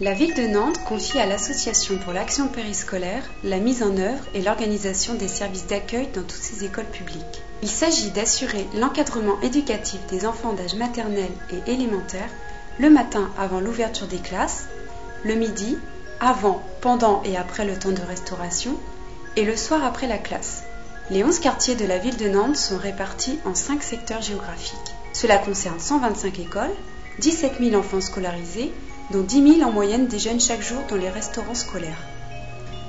La ville de Nantes confie à l'Association pour l'action périscolaire la mise en œuvre et l'organisation des services d'accueil dans toutes ses écoles publiques. Il s'agit d'assurer l'encadrement éducatif des enfants d'âge maternel et élémentaire le matin avant l'ouverture des classes, le midi, avant, pendant et après le temps de restauration, et le soir après la classe. Les 11 quartiers de la ville de Nantes sont répartis en 5 secteurs géographiques. Cela concerne 125 écoles, 17 000 enfants scolarisés dont 10 000 en moyenne déjeunent chaque jour dans les restaurants scolaires.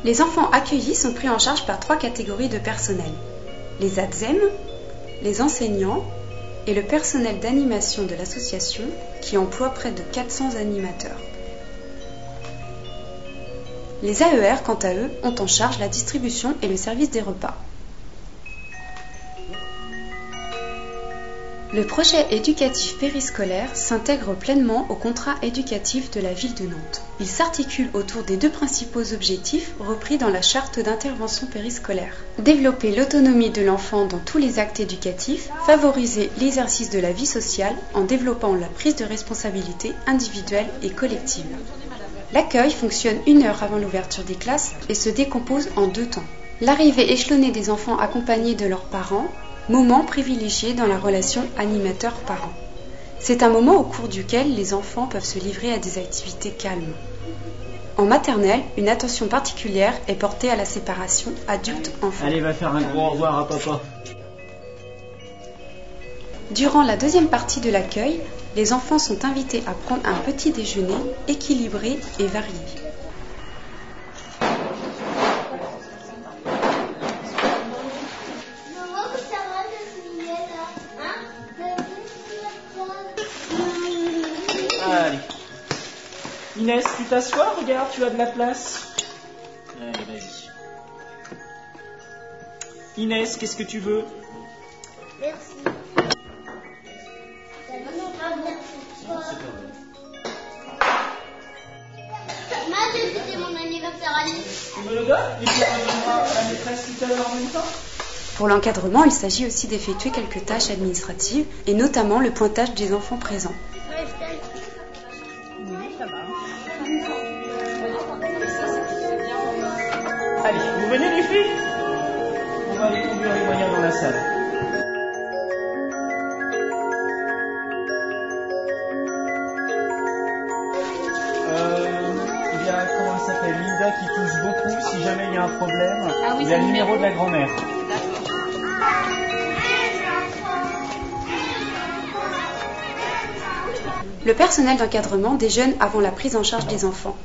Les enfants accueillis sont pris en charge par trois catégories de personnel les ADZEM, les enseignants et le personnel d'animation de l'association qui emploie près de 400 animateurs. Les AER, quant à eux, ont en charge la distribution et le service des repas. Le projet éducatif périscolaire s'intègre pleinement au contrat éducatif de la ville de Nantes. Il s'articule autour des deux principaux objectifs repris dans la charte d'intervention périscolaire. Développer l'autonomie de l'enfant dans tous les actes éducatifs, favoriser l'exercice de la vie sociale en développant la prise de responsabilité individuelle et collective. L'accueil fonctionne une heure avant l'ouverture des classes et se décompose en deux temps. L'arrivée échelonnée des enfants accompagnés de leurs parents, moment privilégié dans la relation animateur-parent. C'est un moment au cours duquel les enfants peuvent se livrer à des activités calmes. En maternelle, une attention particulière est portée à la séparation adulte-enfant. Allez, va faire un gros au revoir à papa. Durant la deuxième partie de l'accueil, les enfants sont invités à prendre un petit déjeuner équilibré et varié. Allez. Inès, tu t'assois Regarde, tu as de la place. Allez, vas-y. Inès, qu'est-ce que tu veux? Merci. Moi, j'ai fêté mon anniversaire à Nice. Tu me le donnes Et puis on donnera à la maîtresse tout à l'heure en même temps? Pour l'encadrement, il s'agit aussi d'effectuer quelques tâches administratives et notamment le pointage des enfants présents. Allez, vous venez les filles On va aller conduire les moyens dans la salle. Euh, il y a, comment elle s'appelle, Linda qui touche beaucoup si jamais il y a un problème. Ah oui, il y a le numéro. de la grand-mère. Le personnel d'encadrement déjeune avant la prise en charge des enfants.